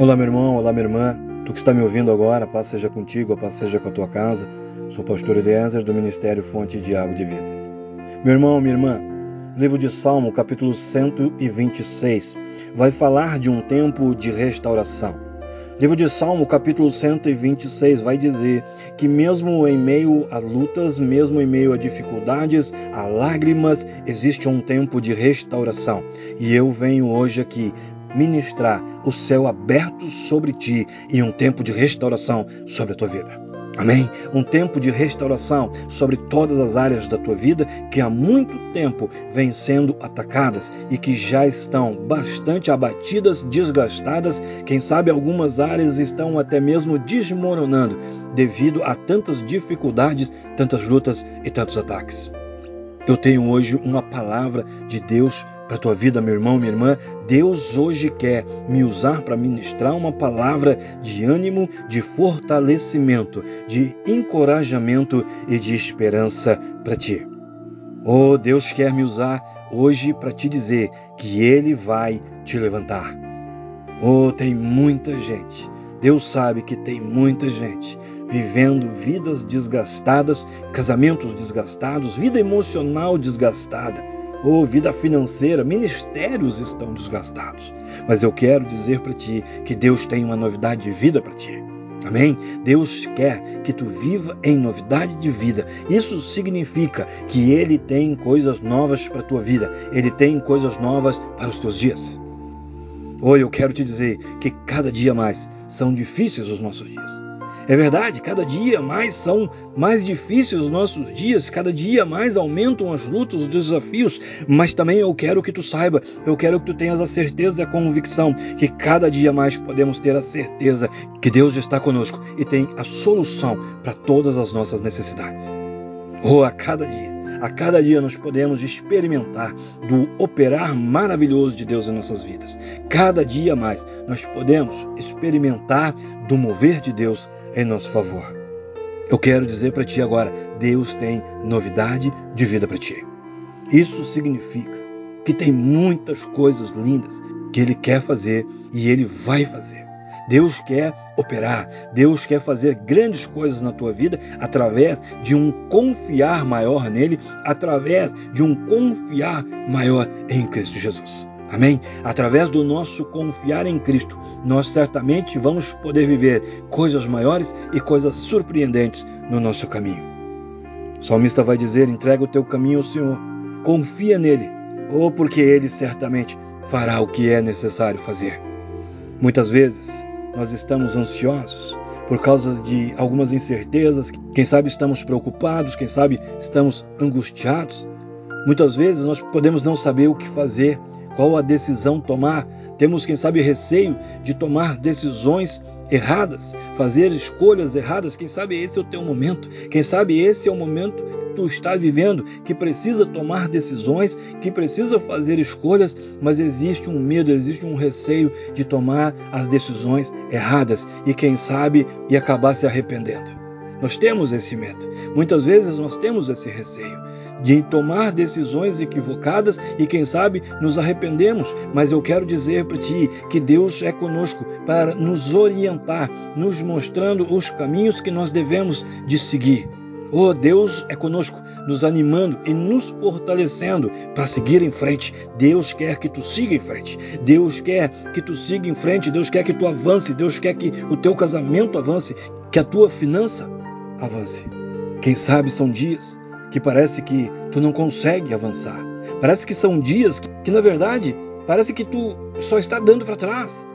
Olá, meu irmão, olá, minha irmã. Tu que está me ouvindo agora, a paz seja contigo, a paz seja com a tua casa. Sou pastor Eliezer do Ministério Fonte de Água de Vida. Meu irmão, minha irmã, livro de Salmo, capítulo 126, vai falar de um tempo de restauração. Livro de Salmo, capítulo 126, vai dizer que mesmo em meio a lutas, mesmo em meio a dificuldades, a lágrimas, existe um tempo de restauração. E eu venho hoje aqui ministrar o céu aberto sobre ti e um tempo de restauração sobre a tua vida. Amém? Um tempo de restauração sobre todas as áreas da tua vida que há muito tempo vêm sendo atacadas e que já estão bastante abatidas, desgastadas. Quem sabe algumas áreas estão até mesmo desmoronando devido a tantas dificuldades, tantas lutas e tantos ataques. Eu tenho hoje uma palavra de Deus para a tua vida, meu irmão, minha irmã. Deus hoje quer me usar para ministrar uma palavra de ânimo, de fortalecimento, de encorajamento e de esperança para ti. Oh, Deus quer me usar hoje para te dizer que Ele vai te levantar. Oh, tem muita gente. Deus sabe que tem muita gente vivendo vidas desgastadas, casamentos desgastados, vida emocional desgastada ou vida financeira, ministérios estão desgastados. Mas eu quero dizer para ti que Deus tem uma novidade de vida para ti. Amém? Deus quer que tu viva em novidade de vida. Isso significa que Ele tem coisas novas para a tua vida. Ele tem coisas novas para os teus dias. Hoje eu quero te dizer que cada dia mais são difíceis os nossos dias. É verdade, cada dia mais são mais difíceis os nossos dias, cada dia mais aumentam as lutas, os desafios, mas também eu quero que tu saiba, eu quero que tu tenhas a certeza e a convicção que cada dia mais podemos ter a certeza que Deus está conosco e tem a solução para todas as nossas necessidades. Ou oh, a cada dia a cada dia nós podemos experimentar do operar maravilhoso de Deus em nossas vidas. Cada dia mais nós podemos experimentar do mover de Deus em nosso favor. Eu quero dizer para ti agora: Deus tem novidade de vida para ti. Isso significa que tem muitas coisas lindas que Ele quer fazer e Ele vai fazer. Deus quer operar, Deus quer fazer grandes coisas na tua vida através de um confiar maior nele, através de um confiar maior em Cristo Jesus. Amém? Através do nosso confiar em Cristo, nós certamente vamos poder viver coisas maiores e coisas surpreendentes no nosso caminho. O salmista vai dizer: entrega o teu caminho ao Senhor, confia nele, ou porque ele certamente fará o que é necessário fazer. Muitas vezes nós estamos ansiosos por causa de algumas incertezas, quem sabe estamos preocupados, quem sabe estamos angustiados. Muitas vezes nós podemos não saber o que fazer qual a decisão tomar. Temos, quem sabe, receio de tomar decisões erradas, fazer escolhas erradas. Quem sabe esse é o teu momento. Quem sabe esse é o momento que tu estás vivendo, que precisa tomar decisões, que precisa fazer escolhas, mas existe um medo, existe um receio de tomar as decisões erradas e quem sabe e acabar se arrependendo. Nós temos esse medo. Muitas vezes nós temos esse receio de tomar decisões equivocadas e, quem sabe, nos arrependemos. Mas eu quero dizer para ti que Deus é conosco para nos orientar, nos mostrando os caminhos que nós devemos de seguir. Oh, Deus é conosco, nos animando e nos fortalecendo para seguir em frente. Deus quer que tu siga em frente. Deus quer que tu siga em frente. Deus quer que tu avance. Deus quer que o teu casamento avance, que a tua finança avance. Quem sabe são dias que parece que tu não consegue avançar. Parece que são dias que, que na verdade, parece que tu só está dando para trás.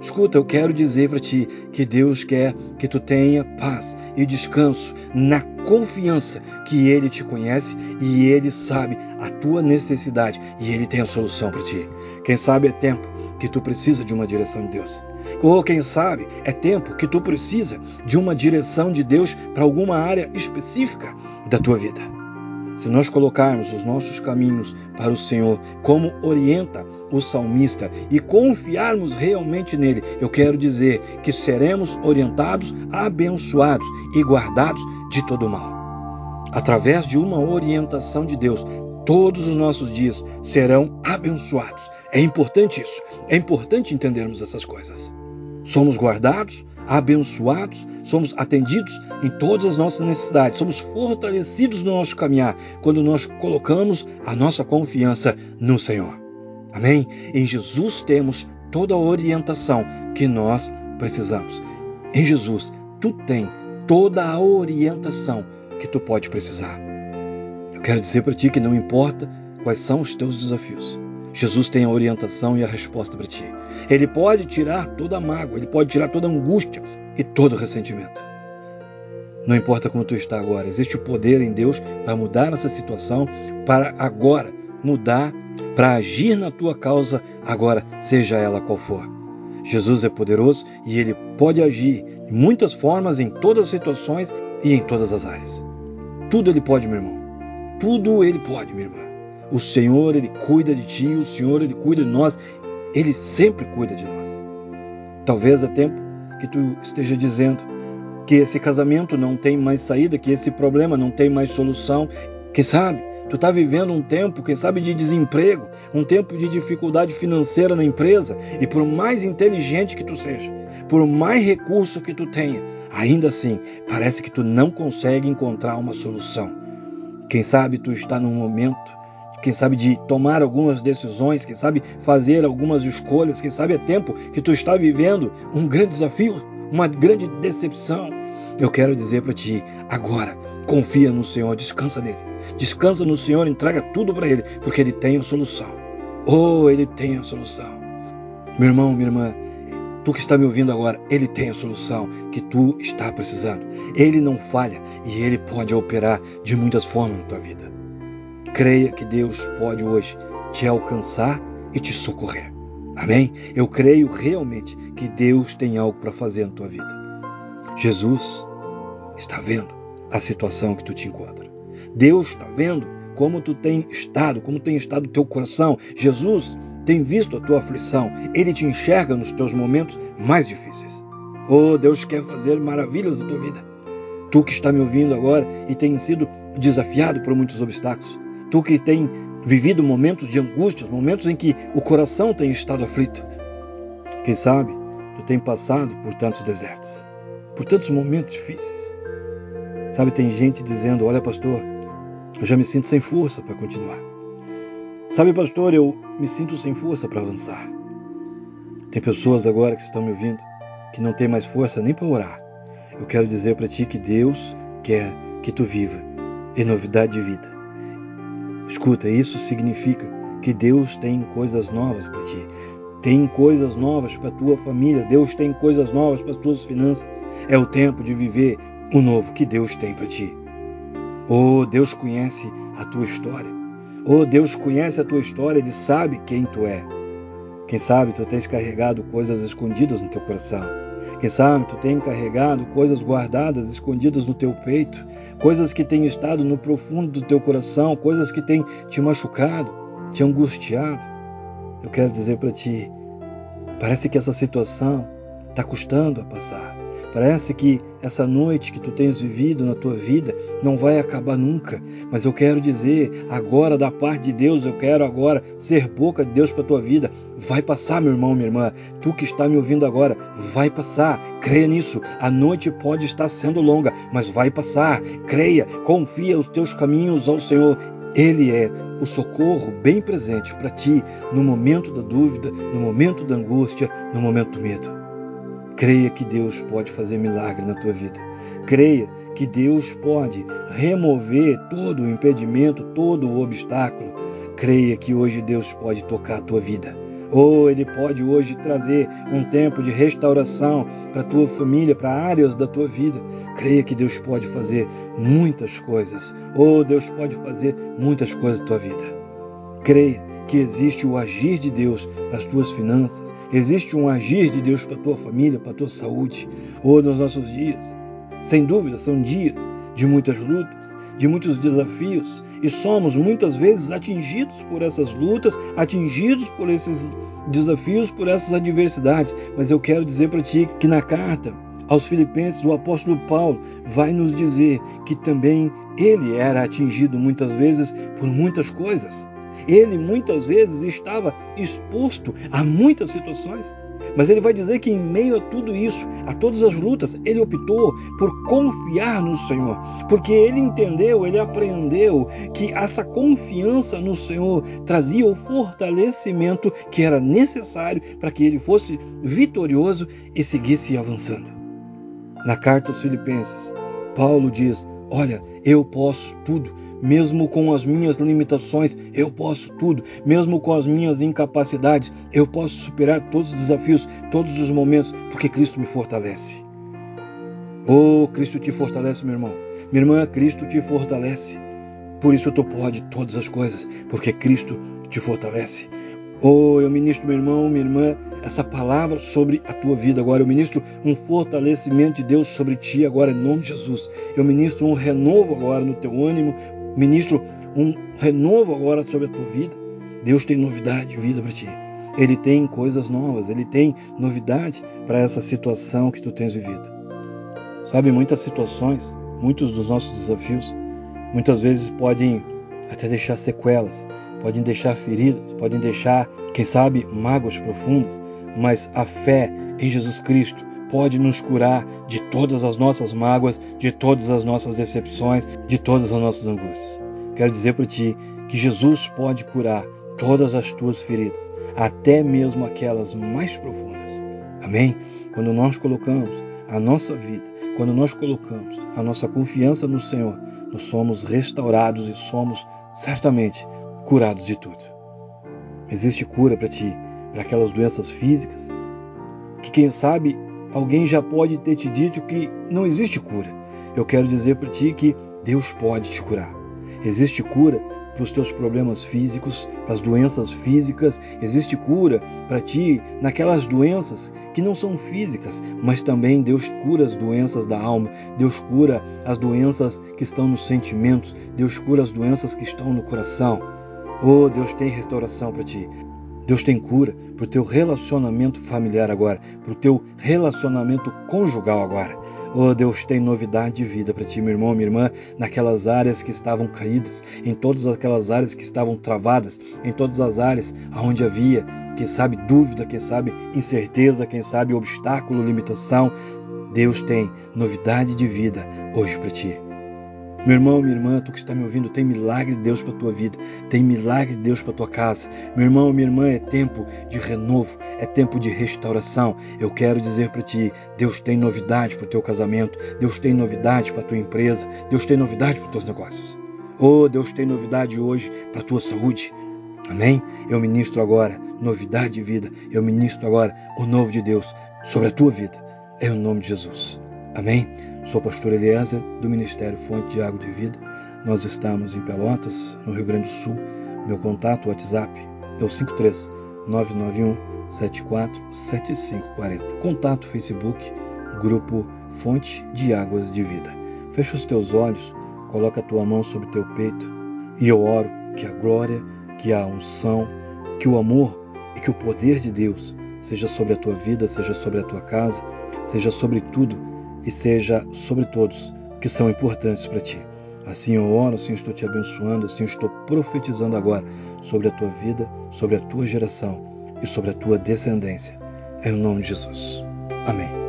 Escuta, eu quero dizer para ti que Deus quer que tu tenha paz e descanso na confiança que Ele te conhece e Ele sabe a tua necessidade e Ele tem a solução para ti. Quem sabe é tempo que tu precisa de uma direção de Deus. Ou quem sabe é tempo que tu precisa de uma direção de Deus para alguma área específica da tua vida. Se nós colocarmos os nossos caminhos para o Senhor, como orienta o salmista, e confiarmos realmente nele, eu quero dizer que seremos orientados, abençoados e guardados de todo mal. Através de uma orientação de Deus, todos os nossos dias serão abençoados. É importante isso. É importante entendermos essas coisas. Somos guardados, abençoados, somos atendidos em todas as nossas necessidades, somos fortalecidos no nosso caminhar quando nós colocamos a nossa confiança no Senhor. Amém? Em Jesus temos toda a orientação que nós precisamos. Em Jesus, tu tem toda a orientação que tu pode precisar. Eu quero dizer para ti que não importa quais são os teus desafios, Jesus tem a orientação e a resposta para ti. Ele pode tirar toda a mágoa, ele pode tirar toda a angústia e todo o ressentimento. Não importa como tu está agora, existe o poder em Deus para mudar essa situação, para agora mudar, para agir na tua causa, agora, seja ela qual for. Jesus é poderoso e ele pode agir de muitas formas, em todas as situações e em todas as áreas. Tudo ele pode, meu irmão. Tudo ele pode, minha irmã. O Senhor, Ele cuida de ti, o Senhor, Ele cuida de nós, Ele sempre cuida de nós. Talvez é tempo que tu esteja dizendo que esse casamento não tem mais saída, que esse problema não tem mais solução. Quem sabe tu está vivendo um tempo, quem sabe, de desemprego, um tempo de dificuldade financeira na empresa, e por mais inteligente que tu seja, por mais recurso que tu tenha, ainda assim parece que tu não consegue encontrar uma solução. Quem sabe tu está num momento quem sabe de tomar algumas decisões, quem sabe fazer algumas escolhas, quem sabe é tempo que tu está vivendo um grande desafio, uma grande decepção. Eu quero dizer para ti, agora, confia no Senhor, descansa nele. Descansa no Senhor, entrega tudo para ele, porque ele tem a solução. Oh, ele tem a solução. Meu irmão, minha irmã, tu que está me ouvindo agora, ele tem a solução que tu está precisando. Ele não falha e ele pode operar de muitas formas na tua vida. Creia que Deus pode hoje te alcançar e te socorrer. Amém? Eu creio realmente que Deus tem algo para fazer na tua vida. Jesus está vendo a situação que tu te encontra. Deus está vendo como tu tem estado, como tem estado o teu coração. Jesus tem visto a tua aflição. Ele te enxerga nos teus momentos mais difíceis. Oh, Deus quer fazer maravilhas na tua vida. Tu que está me ouvindo agora e tem sido desafiado por muitos obstáculos. Tu que tem vivido momentos de angústia, momentos em que o coração tem estado aflito. Quem sabe tu tem passado por tantos desertos, por tantos momentos difíceis. Sabe, tem gente dizendo: Olha, pastor, eu já me sinto sem força para continuar. Sabe, pastor, eu me sinto sem força para avançar. Tem pessoas agora que estão me ouvindo que não tem mais força nem para orar. Eu quero dizer para ti que Deus quer que tu viva em novidade de vida. Escuta, isso significa que Deus tem coisas novas para ti. Tem coisas novas para tua família. Deus tem coisas novas para tuas finanças. É o tempo de viver o novo que Deus tem para ti. Oh, Deus conhece a tua história. Oh, Deus conhece a tua história, Ele sabe quem tu é. Quem sabe tu tens carregado coisas escondidas no teu coração. Quem sabe tu tem carregado coisas guardadas, escondidas no teu peito, coisas que têm estado no profundo do teu coração, coisas que têm te machucado, te angustiado. Eu quero dizer para ti, parece que essa situação está custando a passar. Parece que essa noite que tu tens vivido na tua vida não vai acabar nunca, mas eu quero dizer agora da parte de Deus, eu quero agora ser boca de Deus para tua vida. Vai passar, meu irmão, minha irmã. Tu que está me ouvindo agora, vai passar. Creia nisso. A noite pode estar sendo longa, mas vai passar. Creia, confia os teus caminhos ao Senhor. Ele é o socorro bem presente para ti no momento da dúvida, no momento da angústia, no momento do medo. Creia que Deus pode fazer milagre na tua vida. Creia que Deus pode remover todo o impedimento, todo o obstáculo. Creia que hoje Deus pode tocar a tua vida. Ou Ele pode hoje trazer um tempo de restauração para a tua família, para áreas da tua vida. Creia que Deus pode fazer muitas coisas. Ou Deus pode fazer muitas coisas na tua vida. Creia que existe o agir de Deus para as tuas finanças, existe um agir de Deus para a tua família, para a tua saúde, ou nos nossos dias. Sem dúvida, são dias de muitas lutas, de muitos desafios e somos muitas vezes atingidos por essas lutas, atingidos por esses desafios, por essas adversidades. Mas eu quero dizer para ti que na carta aos Filipenses, o apóstolo Paulo vai nos dizer que também ele era atingido muitas vezes por muitas coisas. Ele muitas vezes estava exposto a muitas situações. Mas ele vai dizer que em meio a tudo isso, a todas as lutas, ele optou por confiar no Senhor, porque ele entendeu, ele aprendeu que essa confiança no Senhor trazia o fortalecimento que era necessário para que ele fosse vitorioso e seguisse avançando. Na carta aos Filipenses, Paulo diz: Olha, eu posso tudo mesmo com as minhas limitações, eu posso tudo. Mesmo com as minhas incapacidades, eu posso superar todos os desafios, todos os momentos, porque Cristo me fortalece. Oh, Cristo te fortalece, meu irmão. Minha irmã, Cristo te fortalece. Por isso tu pode todas as coisas, porque Cristo te fortalece. Oh, eu ministro, meu irmão, minha irmã, essa palavra sobre a tua vida agora. Eu ministro um fortalecimento de Deus sobre ti agora, em nome de Jesus. Eu ministro um renovo agora no teu ânimo, ministro um renovo agora sobre a tua vida. Deus tem novidade de vida para ti. Ele tem coisas novas, ele tem novidade para essa situação que tu tens vivido. Sabe, muitas situações, muitos dos nossos desafios, muitas vezes podem até deixar sequelas, podem deixar feridas, podem deixar, quem sabe, mágoas profundas, mas a fé em Jesus Cristo pode nos curar de todas as nossas mágoas, de todas as nossas decepções, de todas as nossas angústias. Quero dizer para ti que Jesus pode curar todas as tuas feridas, até mesmo aquelas mais profundas. Amém? Quando nós colocamos a nossa vida, quando nós colocamos a nossa confiança no Senhor, nós somos restaurados e somos certamente curados de tudo. Existe cura para ti, para aquelas doenças físicas, que quem sabe alguém já pode ter te dito que não existe cura. Eu quero dizer para ti que Deus pode te curar. Existe cura para os teus problemas físicos, para as doenças físicas, existe cura para ti naquelas doenças que não são físicas, mas também Deus cura as doenças da alma, Deus cura as doenças que estão nos sentimentos, Deus cura as doenças que estão no coração. Oh, Deus tem restauração para ti. Deus tem cura para o teu relacionamento familiar agora, para o teu relacionamento conjugal agora. Oh, Deus tem novidade de vida para ti, meu irmão, minha irmã, naquelas áreas que estavam caídas, em todas aquelas áreas que estavam travadas, em todas as áreas onde havia, quem sabe, dúvida, quem sabe, incerteza, quem sabe, obstáculo, limitação. Deus tem novidade de vida hoje para ti. Meu irmão, minha irmã, tu que está me ouvindo, tem milagre de Deus para tua vida, tem milagre de Deus para tua casa. Meu irmão, minha irmã, é tempo de renovo, é tempo de restauração. Eu quero dizer para ti, Deus tem novidade para o teu casamento, Deus tem novidade para a tua empresa, Deus tem novidade para os teus negócios. Oh, Deus tem novidade hoje para a tua saúde. Amém? Eu ministro agora novidade de vida. Eu ministro agora o novo de Deus sobre a tua vida. É o nome de Jesus. Amém? Sou pastor Eliezer, do Ministério Fonte de Água de Vida. Nós estamos em Pelotas, no Rio Grande do Sul. Meu contato, WhatsApp, é o 53 991 74 7540. Contato Facebook, Grupo Fonte de Águas de Vida. Fecha os teus olhos, coloca a tua mão sobre teu peito e eu oro que a glória, que a unção, que o amor e que o poder de Deus seja sobre a tua vida, seja sobre a tua casa, seja sobre tudo e seja sobre todos que são importantes para ti. Assim eu oro, assim eu estou te abençoando, assim eu estou profetizando agora sobre a tua vida, sobre a tua geração e sobre a tua descendência. Em nome de Jesus. Amém.